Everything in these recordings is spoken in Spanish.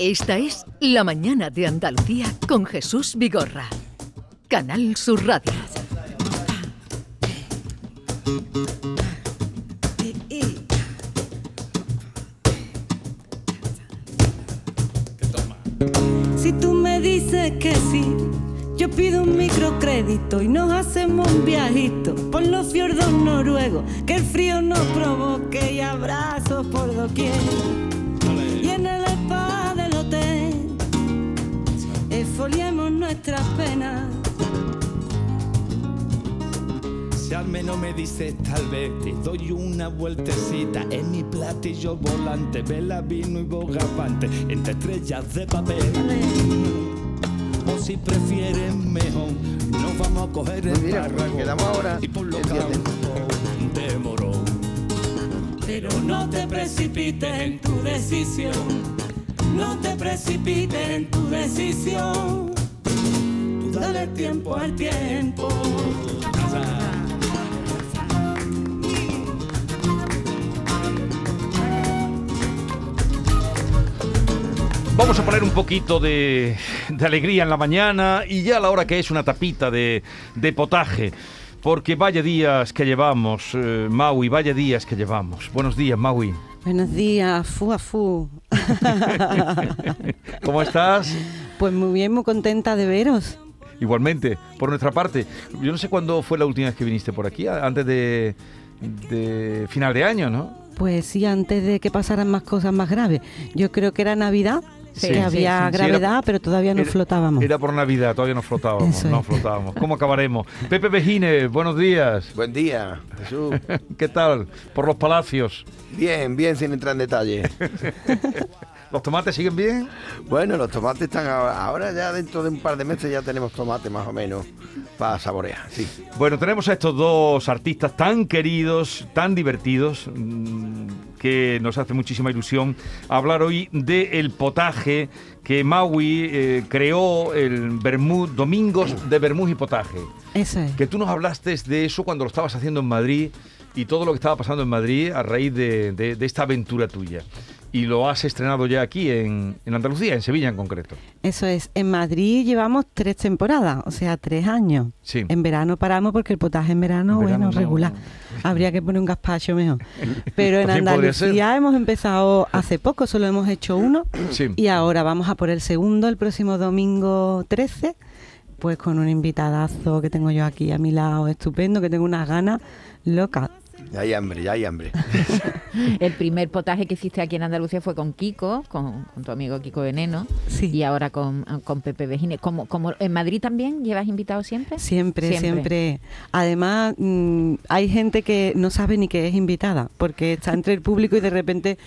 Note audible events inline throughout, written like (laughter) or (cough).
Esta es La Mañana de Andalucía con Jesús Vigorra. Canal Sur Radio. Si tú me dices que sí, yo pido un microcrédito y nos hacemos un viajito por los fiordos noruegos, que el frío nos provoque y abrazos por doquier. Esfoliemos nuestras penas. Si al menos me dices tal vez te doy una vueltecita en mi platillo volante, vela, vino y bogavante, entre estrellas de papel. O si prefieres mejor, nos vamos a coger el mira, quedamos ahora y por viernes. campos de morón. Pero no te precipites en tu decisión. No te precipites en tu decisión. Tú dale tiempo al tiempo. Vamos a poner un poquito de, de alegría en la mañana y ya a la hora que es una tapita de, de potaje. Porque vaya días que llevamos, eh, Maui, vaya días que llevamos. Buenos días, Maui. Buenos días, fu a fu. (laughs) ¿Cómo estás? Pues muy bien, muy contenta de veros. Igualmente, por nuestra parte. Yo no sé cuándo fue la última vez que viniste por aquí, antes de, de final de año, ¿no? Pues sí, antes de que pasaran más cosas más graves. Yo creo que era Navidad, Sí, que había sí, sí, gravedad, era- pero todavía no era- flotábamos. Era por Navidad, todavía no flotábamos, no es. flotábamos. ¿Cómo acabaremos? Pepe Bejines, buenos días. Buen día, Jesús. (laughs) ¿Qué tal? Por los palacios. Bien, bien, sin entrar en detalle. (laughs) ¿Los tomates siguen bien? Bueno, los tomates están ahora, ahora ya dentro de un par de meses ya tenemos tomate más o menos para saborear, sí. Bueno, tenemos a estos dos artistas tan queridos, tan divertidos, mm, que nos hace muchísima ilusión hablar hoy del potaje que Maui eh, creó, el Bermud, Domingos de Bermud y Potaje. Eso es. Que tú nos hablaste de eso cuando lo estabas haciendo en Madrid y todo lo que estaba pasando en Madrid a raíz de, de- de esta aventura tuya. Y lo has estrenado ya aquí en, en Andalucía, en Sevilla en concreto. Eso es. En Madrid llevamos tres temporadas, o sea, tres años. Sí. En verano paramos porque el potaje en verano, En bueno, no. regular. (laughs) Habría que poner un gazpacho mejor. (laughs) Pero en. Andalucía hemos empezado hace poco, solo hemos hecho uno. (laughs) Sí. Y ahora vamos a por el segundo el próximo domingo 13, pues con un invitadazo que tengo yo aquí a mi lado, estupendo, que tengo unas ganas locas. Ya hay hambre, ya hay hambre. (laughs) El primer potaje que hiciste aquí en Andalucía fue con Kiko, con, con tu amigo Kiko Veneno, Sí. y ahora con, con Pepe Vejines. Como, como en Madrid también llevas invitados siempre? Siempre, siempre, Además, mm, hay gente que no sabe ni que es invitada, porque está entre el público y de repente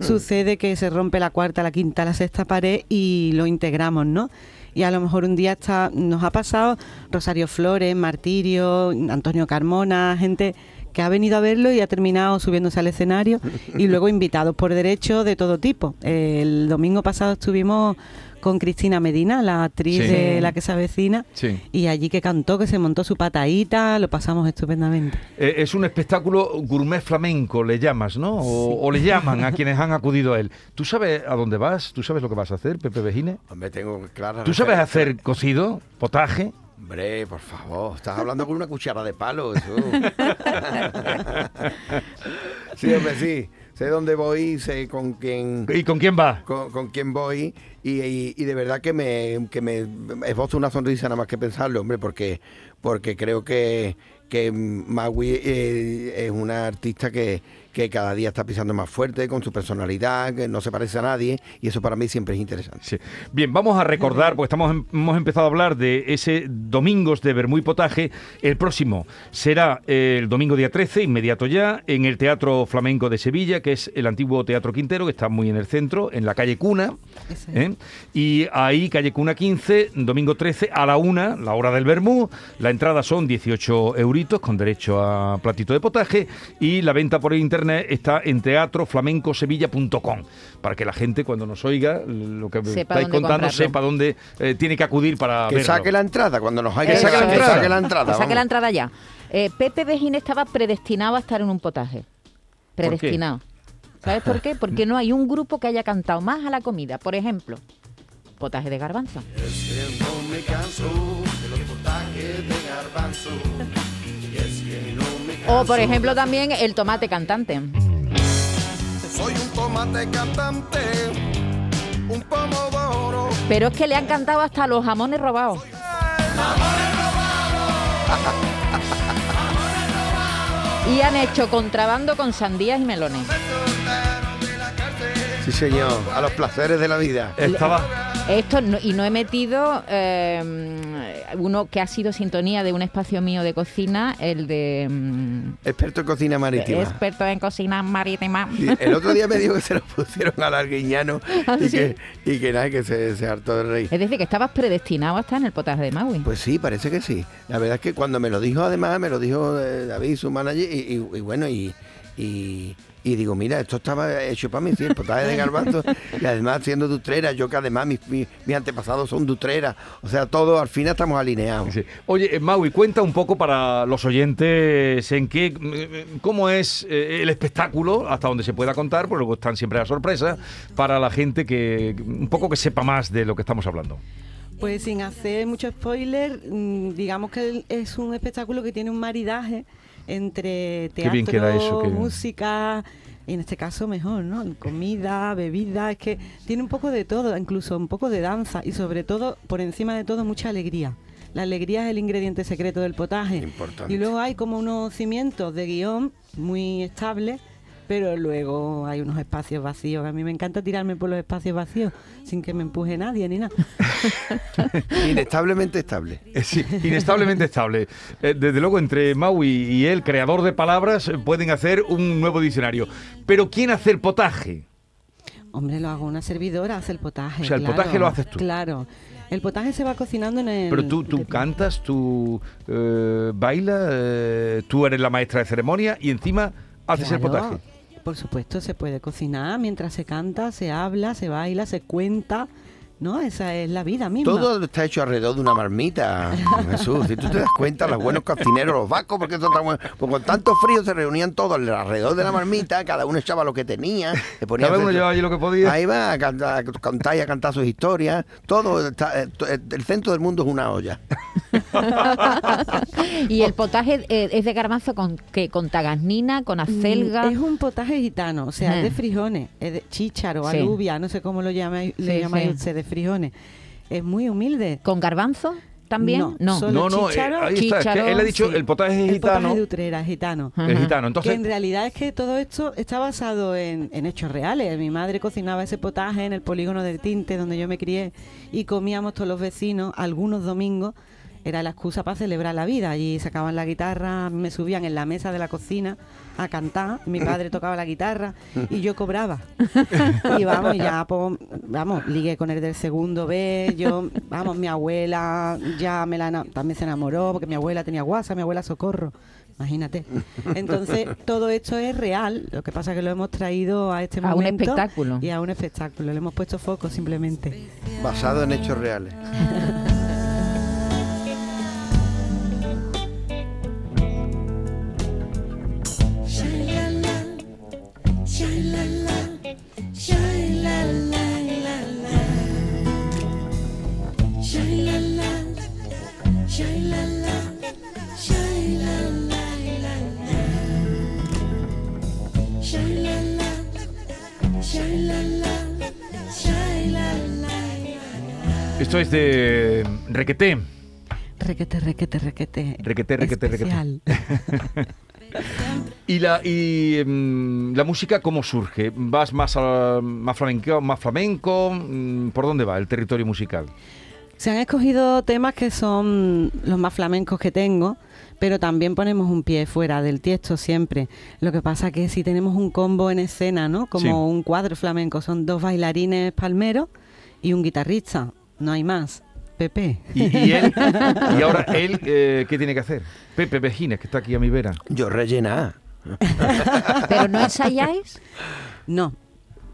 sucede que se rompe la cuarta, la quinta, la sexta pared y lo integramos, ¿no? Y a lo mejor un día está, nos ha pasado Rosario Flores, Martirio, Antonio Carmona, gente que ha venido a verlo y ha terminado subiéndose al escenario (laughs) y luego invitados por derecho de todo tipo. El domingo pasado estuvimos con Cristina Medina, la actriz Sí. de La que se avecina, Sí. y allí que cantó, que se montó su patadita, lo pasamos estupendamente. Eh, es un espectáculo gourmet flamenco, le llamas, ¿no? O, o le llaman a (laughs) quienes han acudido a él. ¿Tú sabes a dónde vas? ¿Tú sabes lo que vas a hacer, Pepe Vejines? Hombre, tengo clara ¿Tú sabes hacer cocido, potaje? Hombre, por favor, estás hablando con una cuchara de palo, (laughs) sí, hombre, sí. Sé dónde voy, sé con quién... ¿Y con quién va? con, con quién voy y, y- y de verdad que me, que me esbozo una sonrisa nada más que pensarlo, hombre, porque, porque creo que, que Maui eh, es una artista que, que cada día está pisando más fuerte con su personalidad, que no se parece a nadie y eso para mí siempre es interesante. Sí. Bien, vamos a recordar, porque estamos, em- hemos empezado a hablar de ese Domingos de Bermú y Potaje. El próximo será el domingo día 13, inmediato ya, en el Teatro Flamenco de Sevilla, que es el antiguo Teatro Quintero, que está muy en el centro, en la calle Cuna. ¿eh? Y ahí, calle Cuna 15, domingo 13, a la una, la hora del Bermú. La entrada son 18 euritos, con derecho a platito de potaje. Y la venta por internet está en teatroflamencosevilla.com, para que la gente, cuando nos oiga, lo que Sepa estáis contando, comprarlo. sepa dónde eh, tiene que acudir para Que verlo. saque la entrada cuando nos haya Que saque la que entrada. saque la entrada. Que saque la entrada ya. Eh, Pepe Vejines estaba predestinado a estar en un potaje. Predestinado. ¿Sabes por qué? Porque no hay un grupo que haya cantado más a la comida. Por ejemplo, potaje de garbanzo. O por ejemplo también el tomate cantante. Soy un tomate cantante, un pomodoro. Pero es que le han cantado hasta los jamones robados. Y han hecho contrabando con sandías y melones. Sí, señor, a los placeres de la vida. Estaba, Esto no- y no he metido eh, uno que ha sido sintonía de un espacio mío de cocina, el de mm, Experto en cocina marítima. experto en cocina marítima. El otro día me dijo que se lo pusieron al arguiñano (laughs) ¿Ah, y, sí? que, y que nada, que se, se hartó de reír. Es decir, que estabas predestinado a estar en el potaje de Maui. Pues sí, parece que sí. La verdad es que cuando me lo dijo, además, me lo dijo eh, David, su manager, y, y- y bueno, y, y, digo, mira, esto estaba hecho para sí, el potaje de garbanzo, y además siendo dutrera, yo que además mis, antepasados son dutreras, o sea, todo al final estamos alineados. Sí. Oye, eh, Maui, cuenta un poco para los oyentes en qué, mm, cómo es eh, el espectáculo, hasta donde se pueda contar, porque luego están siempre a sorpresa, para la gente que un poco que sepa más de lo que estamos hablando. Pues sin hacer mucho spoiler, mm, digamos que es un espectáculo que tiene un maridaje entre teatro, eso, música, y en este caso mejor, ¿no? Comida, bebida, es que tiene un poco de todo, incluso un poco de danza y sobre todo, por encima de todo, mucha alegría. La alegría es el ingrediente secreto del potaje. Importante. Y luego hay como unos cimientos de guion muy estables, pero luego hay unos espacios vacíos. A mí me encanta tirarme por los espacios vacíos sin que me empuje nadie ni nada. (laughs) Inestablemente estable. Eh, Sí, inestablemente estable. Eh, Desde luego, entre Maui y el creador de palabras, eh, pueden hacer un nuevo diccionario. Pero ¿quién hace el potaje? Hombre, lo hago una servidora, hace el potaje. O sea, el claro, potaje lo haces tú. Claro. El potaje se va cocinando en el... Pero tú, tú cantas, tú eh, bailas, eh, tú eres la maestra de ceremonia y encima haces el potaje. Por supuesto, se puede cocinar mientras se canta, se habla, se baila, se cuenta. ¿No? Esa es la vida misma. Todo está hecho alrededor de una marmita, Jesús. Si tú te das cuenta, los buenos cocineros, los vascos, porque son tan buenos, pues con tanto frío se reunían todos alrededor de la marmita, cada uno echaba lo que tenía, se ponía Cada uno llevaba allí lo que podía. Ahí va a cantar, a cantar y a cantar sus historias. Todo, está- eh, eh, el centro del mundo es una olla. (laughs) Y el potaje eh, es de garbanzo con que con tagasnina, con acelga. Mm, Es un potaje gitano, o sea, es de Ajá. frijones, es de chícharo, Sí. alubia, no sé cómo lo llamáis, le Sí, llamáis sí. usted, de frijones. Es muy humilde. ¿Con garbanzo también? No, solo No, no, eh, ahí está. es que él ha dicho sí. el potaje es El gitano. potaje de Utrera, es gitano. Ajá. El gitano. que Entonces, en realidad es que todo esto está basado en, en hechos reales. Mi madre cocinaba ese potaje en el polígono del Tinte, donde yo me crié, y comíamos todos los vecinos algunos domingos. Era la excusa para celebrar la vida. Allí sacaban la guitarra, me subían en la mesa de la cocina a cantar. Mi padre (laughs) tocaba la guitarra y yo cobraba. Y vamos, ya, pues, vamos, ligué con el del segundo B. Yo, vamos, mi abuela ya me la, también se enamoró porque mi abuela tenía guasa, mi abuela socorro. Imagínate. Entonces, todo esto es real. Lo que pasa es que lo hemos traído a este A un momento. espectáculo. Y a un espectáculo. Le hemos puesto foco simplemente. Basado en hechos reales. (laughs) esto es de Requeté. Requete, requete, requete. Requete, requete, requete. Especial. (laughs) ¿Y la, y, mm, la música cómo surge? ¿Vas más, a, más flamenco? Más flamenco? Mm, ¿Por dónde va el territorio musical? Se han escogido temas que son los más flamencos que tengo, pero también ponemos un pie fuera del tiesto siempre. Lo que pasa que si tenemos un combo en escena, ¿no? Como Sí. un cuadro flamenco, son dos bailarines palmeros y un guitarrista, no hay más. Pepe. ¿Y, y él? ¿Y ahora (laughs) él eh, qué tiene que hacer? Pepe Vejines, que está aquí a mi vera. Yo rellená. (laughs) ¿Pero no ensayáis? No,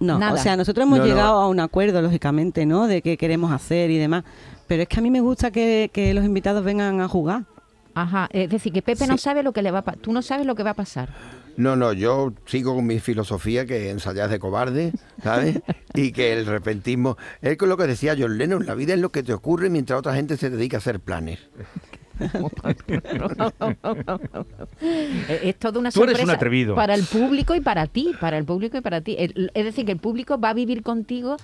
no. Nada. O sea, nosotros hemos No, no. llegado a un acuerdo, lógicamente, ¿no? De qué queremos hacer y demás. Pero es que a mí me gusta que, que los invitados vengan a jugar. Ajá, es decir, que Pepe no sabe lo que le va a pasar. Tú no sabes lo que va a pasar. No, no, yo sigo con mi filosofía que ensayas de cobarde, ¿sabes? (laughs) y que el repentismo. Es con lo que decía John Lennon: la vida es lo que te ocurre mientras otra gente se dedica a hacer planes. (laughs) Es toda una Tú eres sorpresa un atrevido. para el público y para ti, para el público y para ti. Es decir, que el público va a vivir contigo,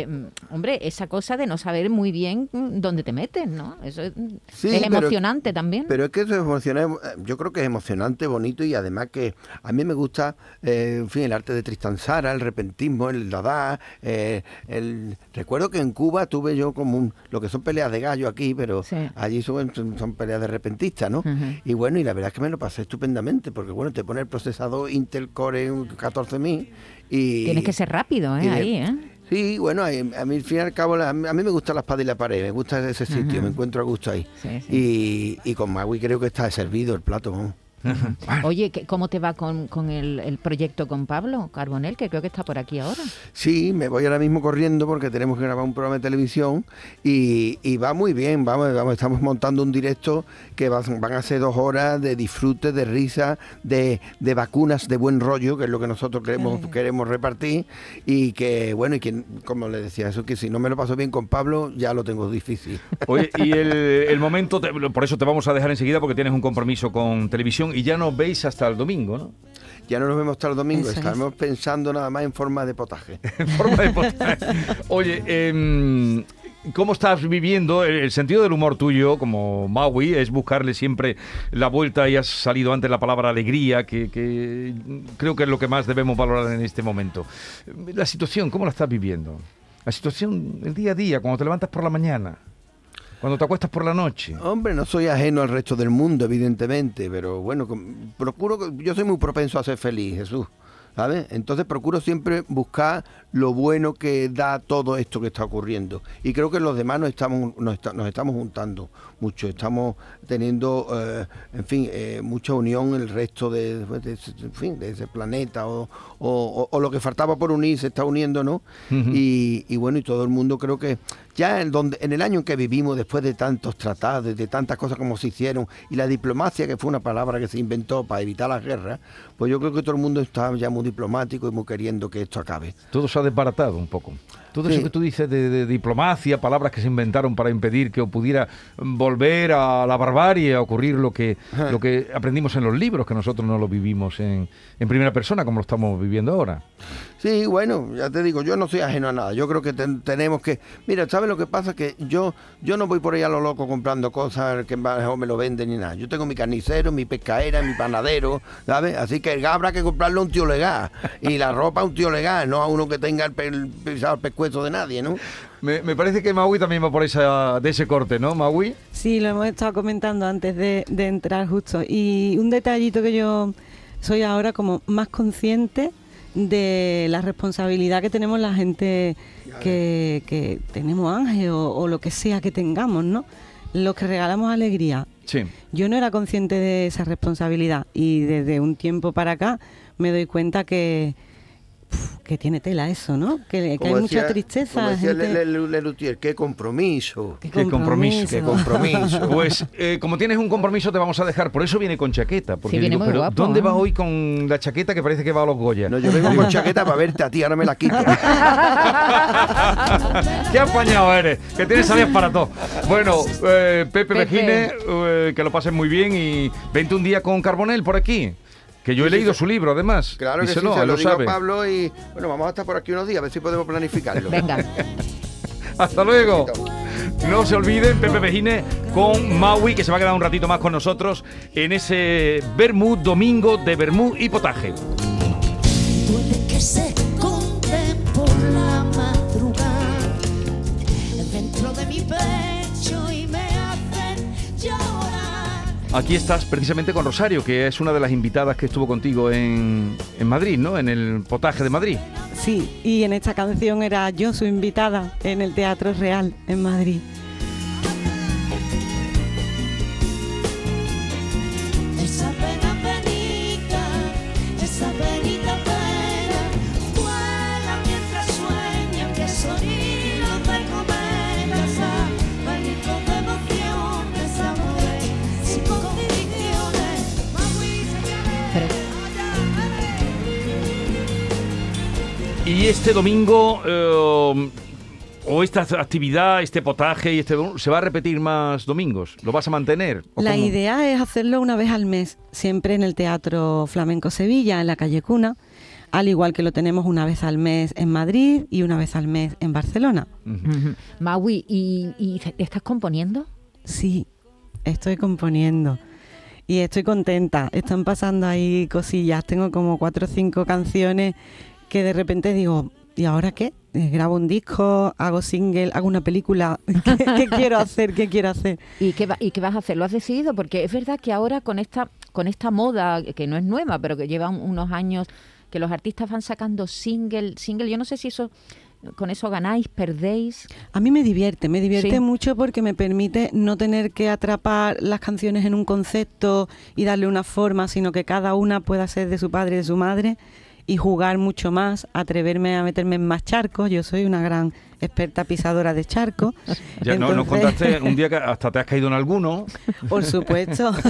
eh, mm, hombre, esa cosa de no saber muy bien mm, dónde te metes, ¿no? Eso es, Sí, es pero- emocionante también. Pero es que eso es emocionante, yo creo que es emocionante, bonito y además que a mí me gusta, eh, en fin, el arte de Tristan Sara, el repentismo, el dada, eh, el... Recuerdo que en Cuba tuve yo como un, lo que son peleas de gallo aquí, pero Sí. allí son, peleas de repentistas, ¿no? Y bueno, y la verdad es que me lo pasé estupendamente, porque bueno, te pone el procesador Intel Core 14000 y... Tienes que ser rápido, ¿eh? Ahí, ¿eh? Sí, bueno, a, a mí al fin y al cabo, a mí me gusta la espada y la pared, me gusta ese sitio, me encuentro a gusto ahí. Sí, sí. Y, y con Magui creo que está servido el plato. ¿no? Oye, ¿qué- ¿cómo te va con, con el, el proyecto con Pablo Carbonel, que creo que está por aquí ahora? Sí, me voy ahora mismo corriendo porque tenemos que grabar un programa de televisión y, y va muy bien, vamos, vamos, estamos montando un directo que va- van a ser dos horas de disfrute, de risa, de, de vacunas de buen rollo, que es lo que nosotros queremos, queremos repartir y que, bueno, y que, como le decía, eso que si no me lo paso bien con Pablo, ya lo tengo difícil. Oye, y el, (laughs) el momento, te- por eso te vamos a dejar enseguida porque tienes un compromiso con televisión y ya nos veis hasta el domingo, ¿no? Ya no nos vemos hasta el domingo, Eso es. estamos pensando nada más en forma de potaje. (laughs) En forma de potaje. Oye, em, ¿cómo estás viviendo? El, el sentido del humor tuyo, como Maui, es buscarle siempre la vuelta y has salido antes la palabra alegría, que, que creo que es lo que más debemos valorar en este momento. La situación, ¿cómo la estás viviendo? La situación, el día a día, cuando te levantas por la mañana, cuando te acuestas por la noche. Hombre, no soy ajeno al resto del mundo, evidentemente, pero bueno, procuro, que- yo soy muy propenso a ser feliz, Jesús, ¿sabes? Entonces procuro siempre buscar lo bueno que da todo esto que está ocurriendo. Y creo que los demás nos estamos, nos, esta- nos estamos juntando mucho, estamos teniendo, eh, en fin, eh, mucha unión el resto de, en fin, de ese planeta o, o- o- o lo que faltaba por unir se está uniendo, ¿no? y, y bueno, y todo el mundo creo que ya en, donde, en el año en que vivimos, después de tantos tratados, de tantas cosas como se hicieron, y la diplomacia, que fue una palabra que se inventó para evitar las guerras, pues yo creo que todo el mundo está ya muy diplomático y muy queriendo que esto acabe. Todo se ha desbaratado un poco. Todo Sí. eso que tú dices de, de diplomacia, palabras que se inventaron para impedir que pudiera volver a la barbarie, a ocurrir lo que, lo que aprendimos en los libros, que nosotros no lo vivimos en, en primera persona como lo estamos viviendo ahora. Sí, bueno, ya te digo, yo no soy ajeno a nada. Yo creo que ten- tenemos que. Mira, ¿sabes lo que pasa? Que yo yo no voy por ahí a lo loco comprando cosas que me lo venden ni nada. Yo tengo mi carnicero, mi pescaera, mi panadero, ¿sabes? Así que habrá que comprarlo a un tío legal. Y la ropa a un tío legal, no a uno que tenga el, el pisado el pescuezo de nadie, ¿no? Me, me parece que Maui también va por esa, de ese corte, ¿no, Maui? Sí, lo hemos estado comentando antes de, de entrar justo. Y un detallito que yo soy ahora como más consciente de la responsabilidad que tenemos la gente que, que tenemos ángel o, o lo que sea que tengamos, ¿no? Los que regalamos alegría. Sí. Yo no era consciente de esa responsabilidad y desde un tiempo para acá me doy cuenta que, que tiene tela eso, ¿no? Que, que hay mucha decía- tristeza. Como decía gente- Le- Le- qué compromiso. qué Qué compromiso, Qué compromiso. (laughs) Pues eh, como tienes un compromiso te vamos a dejar, por eso viene con chaqueta. Porque Sí, viene digo, muy pero guapo, ¿dónde ¿eh? vas hoy con la chaqueta que parece que va a los Goya? No, yo vengo con chaqueta para verte a ti, ahora me la quito. (laughs) ¡Qué apañado eres! Que tienes salidas para todo. Bueno, eh, Pepe, Pepe. Mejines, eh, que lo pasen muy bien y vente un día con Carbonel por aquí. Que yo he leído su libro, además. Claro que Díselo, sí, se lo, lo digo sabe. a Pablo y bueno, vamos a estar por aquí unos días, a ver si podemos planificarlo. Venga. (laughs) Hasta luego. No se olviden, Pepe Mejines con Maui, que se va a quedar un ratito más con nosotros en ese Bermú domingo de Bermú y potaje. Aquí estás precisamente con Rosario, que es una de las invitadas que estuvo contigo en, en Madrid, ¿no? En el potaje de Madrid. Sí, y en esta canción era yo su invitada en el Teatro Real en Madrid. Y este domingo, eh, o esta actividad, este potaje, y este ¿se va a repetir más domingos? ¿Lo vas a mantener? ¿O La cómo? idea es hacerlo una vez al mes, siempre en el Teatro Flamenco Sevilla, en la calle Cuna, al igual que lo tenemos una vez al mes en Madrid y una vez al mes en Barcelona. Maui, ¿y, estás componiendo? Sí, estoy componiendo y estoy contenta. Están pasando ahí cosillas. Tengo como cuatro o cinco canciones que de repente digo, ¿y ahora qué? Eh, Grabo un disco, hago single, hago una película. (laughs) ¿Qué, qué quiero hacer? ¿Qué quiero hacer? ¿Y qué, va- ¿Y qué vas a hacer? ¿Lo has decidido? Porque es verdad que ahora con esta, con esta moda, que no es nueva, pero que lleva un- unos años, que los artistas van sacando single, single, yo no sé si eso, con eso ganáis, perdéis. A mí me divierte, me divierte Sí. mucho porque me permite no tener que atrapar las canciones en un concepto y darle una forma, sino que cada una pueda ser de su padre y de su madre y jugar mucho más, atreverme a meterme en más charcos. Yo soy una gran experta pisadora de charcos. (laughs) Ya no, nos contaste un día que (laughs) hasta te has caído en alguno. Por supuesto. (laughs)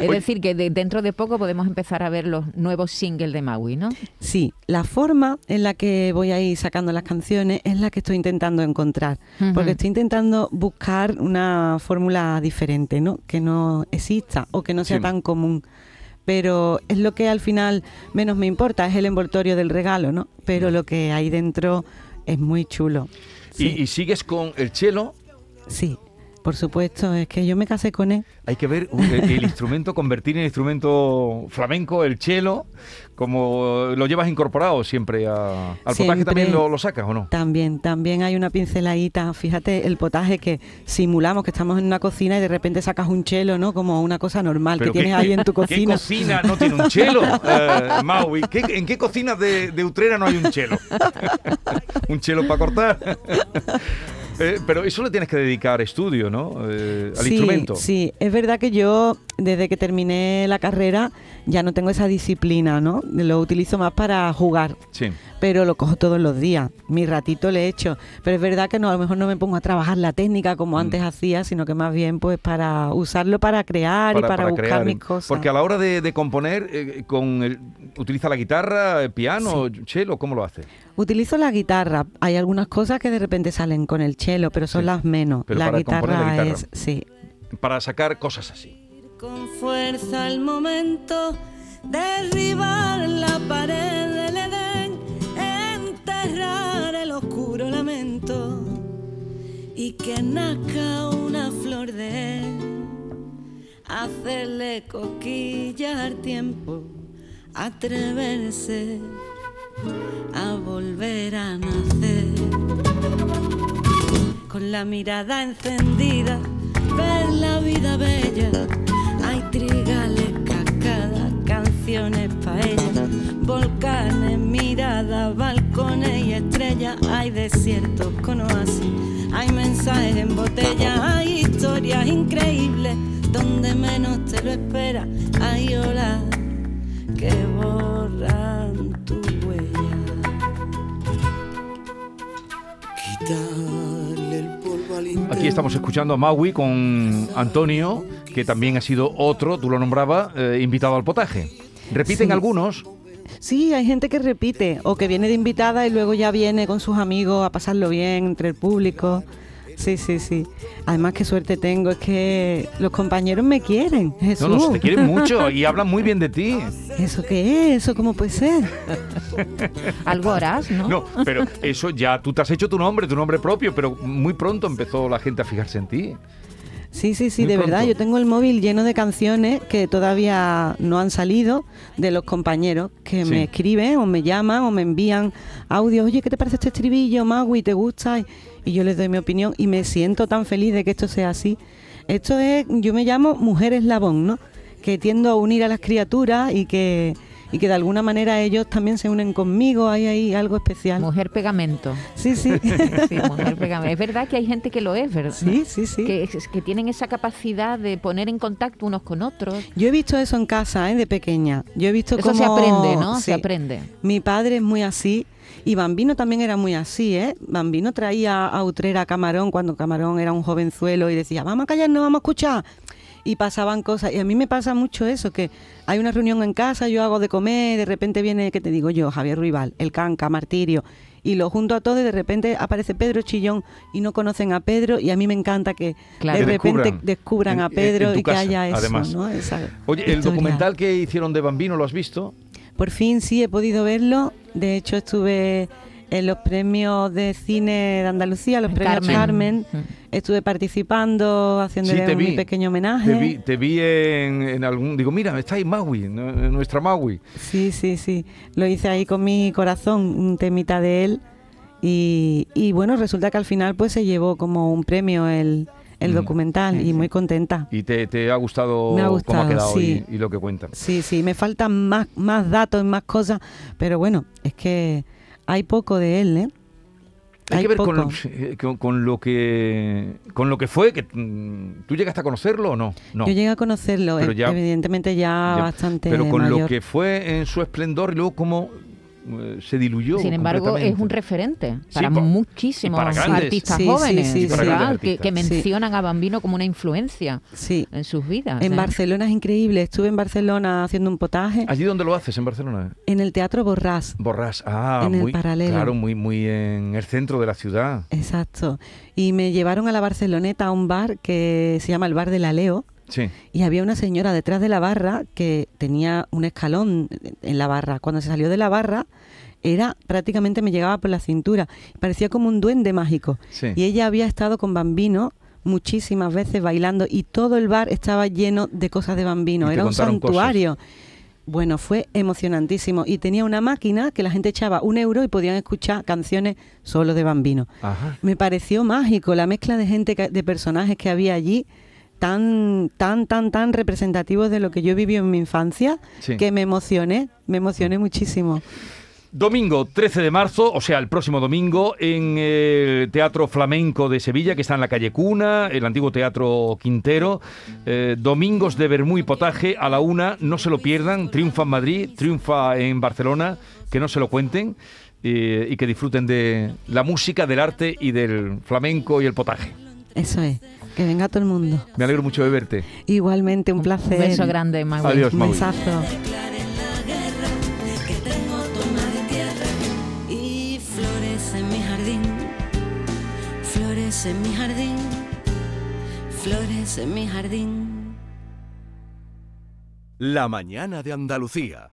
Es decir, que de- dentro de poco podemos empezar a ver los nuevos singles de Maui, ¿no? Sí, la forma en la que voy a ir sacando las canciones es la que estoy intentando encontrar, porque estoy intentando buscar una fórmula diferente, ¿no? Que no exista o que no sea Sí. tan común. Pero es lo que al final menos me importa, es el envoltorio del regalo, ¿no? Pero lo que hay dentro es muy chulo. Y, y sigues con el chelo. sí, por supuesto, es que yo me casé con él. Hay que ver uh, el, el (laughs) instrumento, convertir en instrumento flamenco, el chelo, como lo llevas incorporado siempre a- al potaje también lo, lo sacas o no. También, también hay una pinceladita. Fíjate el potaje que simulamos que estamos en una cocina y de repente sacas un chelo, ¿no? Como una cosa normal que tienes ¿qué- ahí en tu ¿Qué cocina. cocina no tiene un chelo, (laughs) eh, Maui? ¿Qué- ¿En qué cocinas de, de Utrera no hay un chelo? (laughs) un chelo para cortar. Eh, pero eso le tienes que dedicar estudio, ¿no? Eh, al sí, instrumento. Sí, es verdad que yo desde que terminé la carrera ya no tengo esa disciplina, ¿no? Lo utilizo más para jugar, Sí. pero lo cojo todos los días. Mi ratito le echo, pero es verdad que no, a lo mejor no me pongo a trabajar la técnica como Mm. antes hacía, sino que más bien pues para usarlo para crear y para buscar crear. mis cosas. Porque a la hora de, de componer, eh, con el- ¿utiliza la guitarra, el piano, chelo? ¿Cómo lo hace? Utilizo la guitarra. Hay algunas cosas que de repente salen con el chelo, pero son Sí, las menos. pero la, para guitarra la guitarra. es, sí. Para sacar cosas así. Con fuerza el momento, derribar la pared del Edén, enterrar el oscuro lamento y que nazca una flor de él, hacerle cosquillas al tiempo, atreverse volver a nacer con la mirada encendida, ver la vida bella. Hay trigales, cascadas, canciones pa' ella, volcanes, miradas, balcones y estrellas. Hay desiertos con oasis, hay mensajes en botella, hay historias increíbles donde menos te lo esperas. Hay olas estamos escuchando a Maui con Antonio, que también ha sido otro, tú lo nombrabas, eh, invitado al potaje. Repiten Sí. algunos. Sí, hay gente que repite o que viene de invitada y luego ya viene con sus amigos a pasarlo bien entre el público. Sí, sí, sí. Además, qué suerte tengo, es que los compañeros me quieren. Jesús. No, no, te quieren mucho y (laughs) hablan muy bien de ti. ¿Eso qué es? ¿Eso cómo puede ser? (laughs) Algo harás, ¿no? No, pero eso ya tú te has hecho tu nombre, tu nombre propio, pero muy pronto empezó la gente a fijarse en ti. Sí, sí, sí, Muy de verdad. Yo tengo el móvil lleno de canciones que todavía no han salido de los compañeros que Sí. me escriben o me llaman o me envían audios. Oye, ¿qué te parece este estribillo, Magui? ¿Te gusta? Y- Y yo les doy mi opinión y me siento tan feliz de que esto sea así. Esto es, yo me llamo mujer eslabón, ¿no? Que tiendo a unir a las criaturas y que, y que de alguna manera ellos también se unen conmigo. Hay ahí algo especial. Mujer pegamento. Sí, sí. (laughs) Sí, mujer pegamento. Es verdad que hay gente que lo es, ¿verdad? Sí, sí, sí. Que, tienen esa capacidad de poner en contacto unos con otros. Yo he visto eso en casa, ¿eh? de pequeña. Yo he visto Eso cómo... se aprende, ¿no? Sí. Se aprende. Mi padre es muy así y Bambino también era muy así, ¿eh? Bambino traía a Utrera a Camarón cuando Camarón era un jovenzuelo y decía, vamos a callarnos, vamos a escuchar. Y pasaban cosas. Y a mí me pasa mucho eso, que hay una reunión en casa, yo hago de comer, de repente viene, ¿qué te digo yo? Javier Ruibal, El Canca, Martirio, y lo junto a todo y de repente aparece Pedro Chillón y no conocen a Pedro y a mí me encanta que Claro. de Que repente descubran descubran, en- a Pedro en y que haya eso, además. ¿no? Esa Oye, el documental que hicieron de Bambino, ¿lo has visto? Por fin sí he podido verlo. De hecho estuve en los premios de cine de Andalucía, los premios Carmen. Carmen. Mm. Estuve participando, haciéndole te un vi. pequeño homenaje. Te vi, te vi en, en algún... Digo, mira, está ahí Maui, nu- nuestra Maui. Sí, sí, sí. Lo hice ahí con mi corazón, un temita de él. Y, y bueno, resulta que al final pues se llevó como un premio el, el Mm, documental sí, y sí. muy contenta. ¿Y te, te ha gustado, Me ha cómo ha gustado, quedado sí. y, y lo que cuentan? Sí, sí, me faltan más, más datos, más cosas, pero bueno, es que hay poco de él, ¿eh? Hay, Hay que ver con, eh, con- con lo que con lo que fue, que mm, ¿tú llegaste a conocerlo o no? No. Yo llegué a conocerlo, e- ya- evidentemente ya, Ya, bastante Pero con mayor. lo que fue en su esplendor y luego cómo eh, se diluyó. Sin embargo, es un referente para pa- muchísimos y para grandes. artistas Sí, jóvenes, que, que artistas. Sí. mencionan a Bambino como una influencia Sí, en sus vidas. en ¿eh? Barcelona es increíble. Estuve en Barcelona haciendo un potaje ¿Allí donde lo haces, en Barcelona? en el Teatro Borrás. Borrás. Ah, En el muy, paralelo. Claro, muy, muy en el centro de la ciudad. Exacto. Y me llevaron a la Barceloneta a un bar que se llama el Bar de la Leo. Sí. Y había una señora detrás de la barra que tenía un escalón en la barra. Cuando se salió de la barra, era prácticamente me llegaba por la cintura. Parecía como un duende mágico. Sí. Y ella había estado con Bambino muchísimas veces bailando y todo el bar estaba lleno de cosas de Bambino. Y Era un cosas. santuario. Bueno, fue emocionantísimo. Y tenía una máquina que la gente echaba un euro y podían escuchar canciones solo de Bambino. Ajá. Me pareció mágico la mezcla de gente, que- de personajes que había allí, tan, tan, tan, tan representativos de lo que yo viví en mi infancia, Sí. que me emocioné, me emocioné muchísimo. Domingo 13 de marzo, o sea, el próximo domingo, en el Teatro Flamenco de Sevilla, que está en la calle Cuna, el antiguo Teatro Quintero. Eh, domingos de Bermú y Potaje a la una, no se lo pierdan. Triunfa en Madrid, triunfa en Barcelona, que no se lo cuenten eh, y que disfruten de la música, del arte y del flamenco y el potaje. Eso es, que venga todo el mundo. Me alegro mucho de verte. Igualmente, un Un placer. beso grande, Maui. Adiós, Un Maui. besazo. declaren la guerra, que tengo toma de tierra y flores en mi jardín, flores en mi jardín, flores en mi jardín. La mañana de Andalucía.